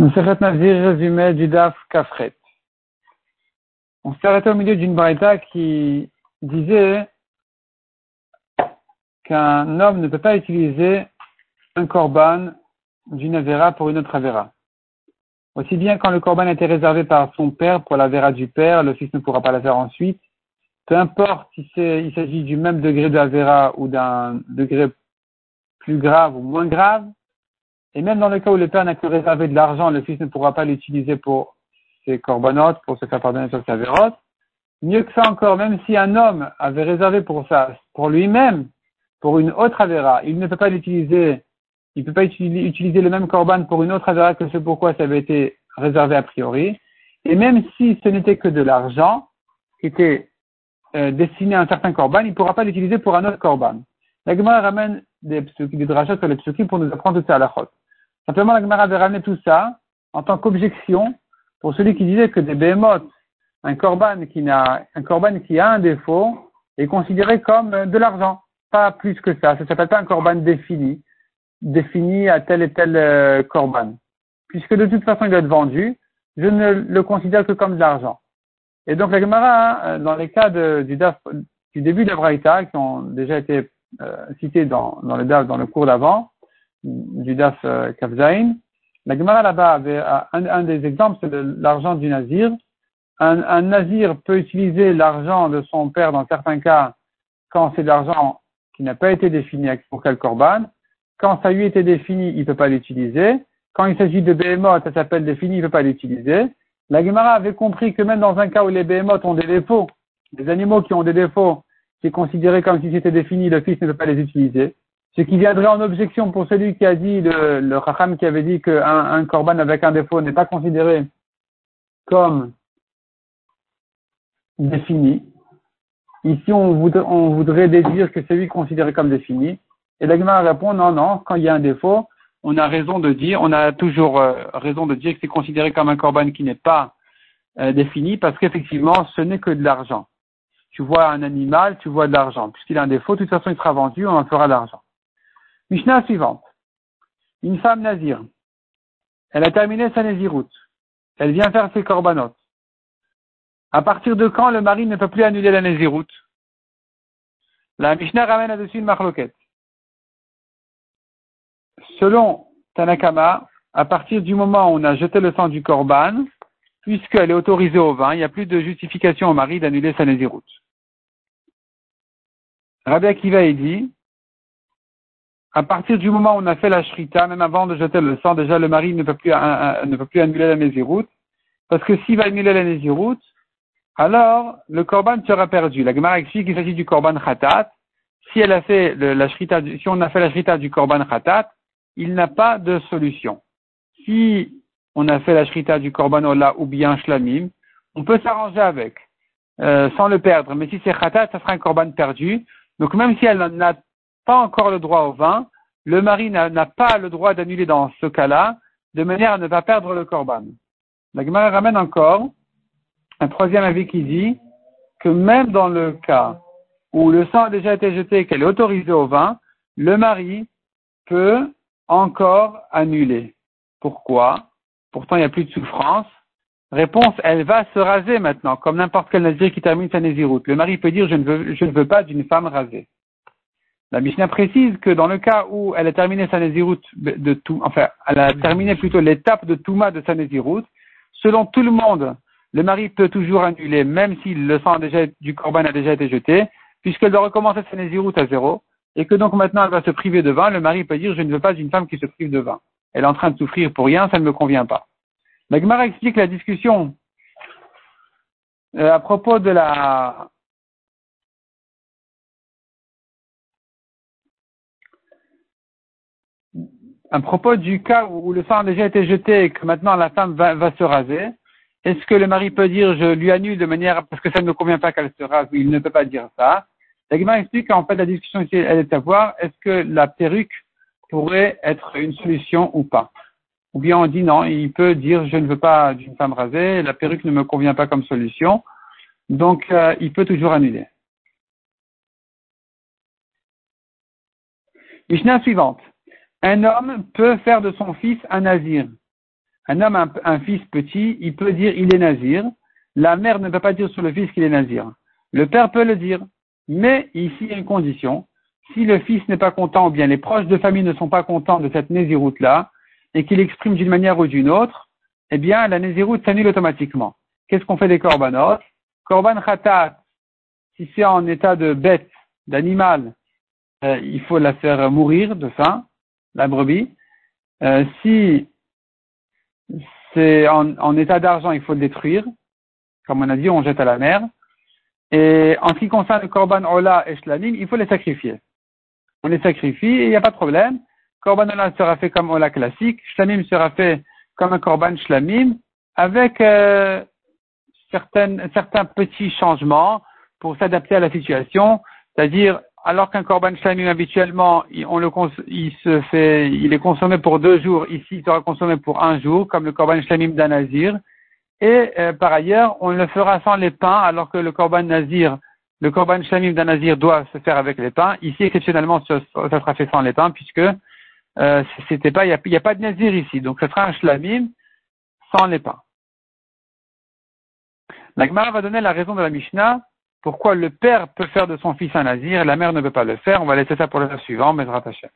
Résumé du Daf Kafret. On s'est arrêté au milieu d'une braïta qui disait qu'un homme ne peut pas utiliser un korban d'une avera pour une autre avera. Aussi bien quand le korban a été réservé par son père pour l'avera du père, le fils ne pourra pas la faire ensuite. Peu importe si il s'agit du même degré d'avera ou d'un degré plus grave ou moins grave, et même dans le cas où le père n'a que réservé de l'argent, le fils ne pourra pas l'utiliser pour ses corbanotes, pour se faire pardonner sur sa vérote. Mieux que ça encore, même si un homme avait réservé pour ça, pour lui-même, pour une autre avéra, il ne peut pas l'utiliser, il ne peut pas utiliser le même corban pour une autre avéra que ce pourquoi ça avait été réservé a priori. Et même si ce n'était que de l'argent qui était euh, destiné à un certain corban, il ne pourra pas l'utiliser pour un autre corban. La Gemara ramène des, des drachas sur les psukim pour nous apprendre tout ça à la chôte. Simplement, la Gemara avait ramené tout ça en tant qu'objection pour celui qui disait que des behemoths, un corban qui a un défaut, est considéré comme de l'argent. Pas plus que ça. Ça s'appelle pas un corban défini, défini à tel et tel euh, corban. Puisque de toute façon il doit être vendu, je ne le considère que comme de l'argent. Et donc la Gemara, euh, dans les cas du, début de la Braïta, qui ont déjà été euh, cités dans le cours d'avant, du DAF euh, Kafzaïn. La Gemara là-bas avait euh, un, des exemples, c'est l'argent du Nazir. Un, Nazir peut utiliser l'argent de son père dans certains cas quand c'est de l'argent qui n'a pas été défini pour quel corban. Quand ça lui était défini, il ne peut pas l'utiliser. Quand il s'agit de behemoth, ça s'appelle défini, il ne peut pas l'utiliser. La Gemara avait compris que même dans un cas où les behemoths ont des défauts, des animaux qui ont des défauts, c'est considéré comme si c'était défini, le fils ne peut pas les utiliser. Ce qui viendrait en objection pour celui qui a dit, le, le qui avait dit qu'un un avec un défaut n'est pas considéré comme défini. Ici, on voudrait, on déduire que c'est lui considéré comme défini. Et l'agma répond non, non, quand il y a un défaut, on a raison de dire, on a toujours euh, raison de dire que c'est considéré comme un korban qui n'est pas euh, défini parce qu'effectivement, ce n'est que de l'argent. Tu vois un animal, tu vois de l'argent. Puisqu'il a un défaut, de toute façon, il sera vendu, on en fera de l'argent. Mishnah suivante. Une femme nazir. Elle a terminé sa naziroute. Elle vient faire ses corbanotes. À partir de quand le mari ne peut plus annuler la naziroute? La Mishnah ramène là-dessus une marloquette. Selon Tanakama, à partir du moment où on a jeté le sang du corban, puisqu'elle est autorisée au vin, il n'y a plus de justification au mari d'annuler sa naziroute. Rabbi Akiva dit, à partir du moment où on a fait la shrita, même avant de jeter le sang, déjà le mari ne peut plus, ne peut plus annuler la nésiroute. Parce que s'il va annuler la nésiroute, alors le korban sera perdu. La Gemara explique qu'il s'agit du korban khatat. Si on a fait la shrita du korban khatat, il n'a pas de solution. Si on a fait la shrita du korban ola ou bien shlamim, on peut s'arranger avec, euh, sans le perdre. Mais si c'est khatat, ça sera un korban perdu. Donc même si elle n'a pas encore le droit au vin, le mari n'a pas le droit d'annuler dans ce cas-là, de manière à ne pas perdre le korban. La Gemara ramène encore un troisième avis qui dit que même dans le cas où le sang a déjà été jeté et qu'elle est autorisée au vin, le mari peut encore annuler. Pourquoi? Pourtant, il n'y a plus de souffrance. Réponse, elle va se raser maintenant, comme n'importe quel nazir qui termine sa naziroute. Le mari peut dire, je ne veux pas d'une femme rasée. La Mishnah précise que dans le cas où elle a terminé sa Nézirut de tout, enfin, elle a terminé plutôt l'étape de Touma de sa Nézirut, selon tout le monde, le mari peut toujours annuler, même si le sang du Corban a déjà été jeté, puisqu'elle doit recommencer sa Nézirut à zéro, et que donc maintenant elle va se priver de vin, le mari peut dire, je ne veux pas d'une femme qui se prive de vin. Elle est en train de souffrir pour rien, ça ne me convient pas. La explique la discussion euh, à propos de la à propos du cas où le sang a déjà été jeté et que maintenant la femme va, se raser, est-ce que le mari peut dire je lui annule de manière parce que ça ne me convient pas qu'elle se rase Il ne peut pas dire ça. La explique qu'en fait la discussion ici elle est à voir est-ce que la perruque pourrait être une solution ou pas Ou bien on dit non, il peut dire je ne veux pas d'une femme rasée, la perruque ne me convient pas comme solution, donc euh, il peut toujours annuler. Mishnah suivante un homme peut faire de son fils un nazir. Un homme un, fils petit, il peut dire il est nazir. La mère ne peut pas dire sur le fils qu'il est nazir. Le père peut le dire. Mais ici, il y a une condition. Si le fils n'est pas content ou bien les proches de famille ne sont pas contents de cette naziroute-là et qu'il exprime d'une manière ou d'une autre, eh bien, la naziroute s'annule automatiquement. Qu'est-ce qu'on fait des korbanot? Korban khatat, si c'est en état de bête, d'animal, euh, il faut la faire mourir de faim, la brebis. Euh, si c'est en, état d'argent, il faut le détruire. Comme on a dit, on jette à la mer. Et en ce qui concerne le korban ola et shlamim, il faut les sacrifier. On les sacrifie et il n'y a pas de problème. Korban ola sera fait comme ola classique, shlamim sera fait comme un korban shlamim, avec euh, certains petits changements pour s'adapter à la situation. C'est-à-dire, alors qu'un korban shlamim habituellement, il se fait, il est consommé pour deux jours. Ici, il sera consommé pour un jour, comme le korban shlamim d'un nazir. Et euh, par ailleurs, on le fera sans les pains, alors que le korban nazir, le korban shlamim d'un nazir doit se faire avec les pains. Ici, exceptionnellement, ça, sera fait sans les pains, puisque euh, c'était pas, il n'y a, a, pas de nazir ici. Donc, ce sera un shlamim sans les pains. La Gemara va donner la raison de la Mishnah pourquoi le père peut faire de son fils un nazir et la mère ne peut pas le faire? On va laisser ça pour le suivant, mais Hashem.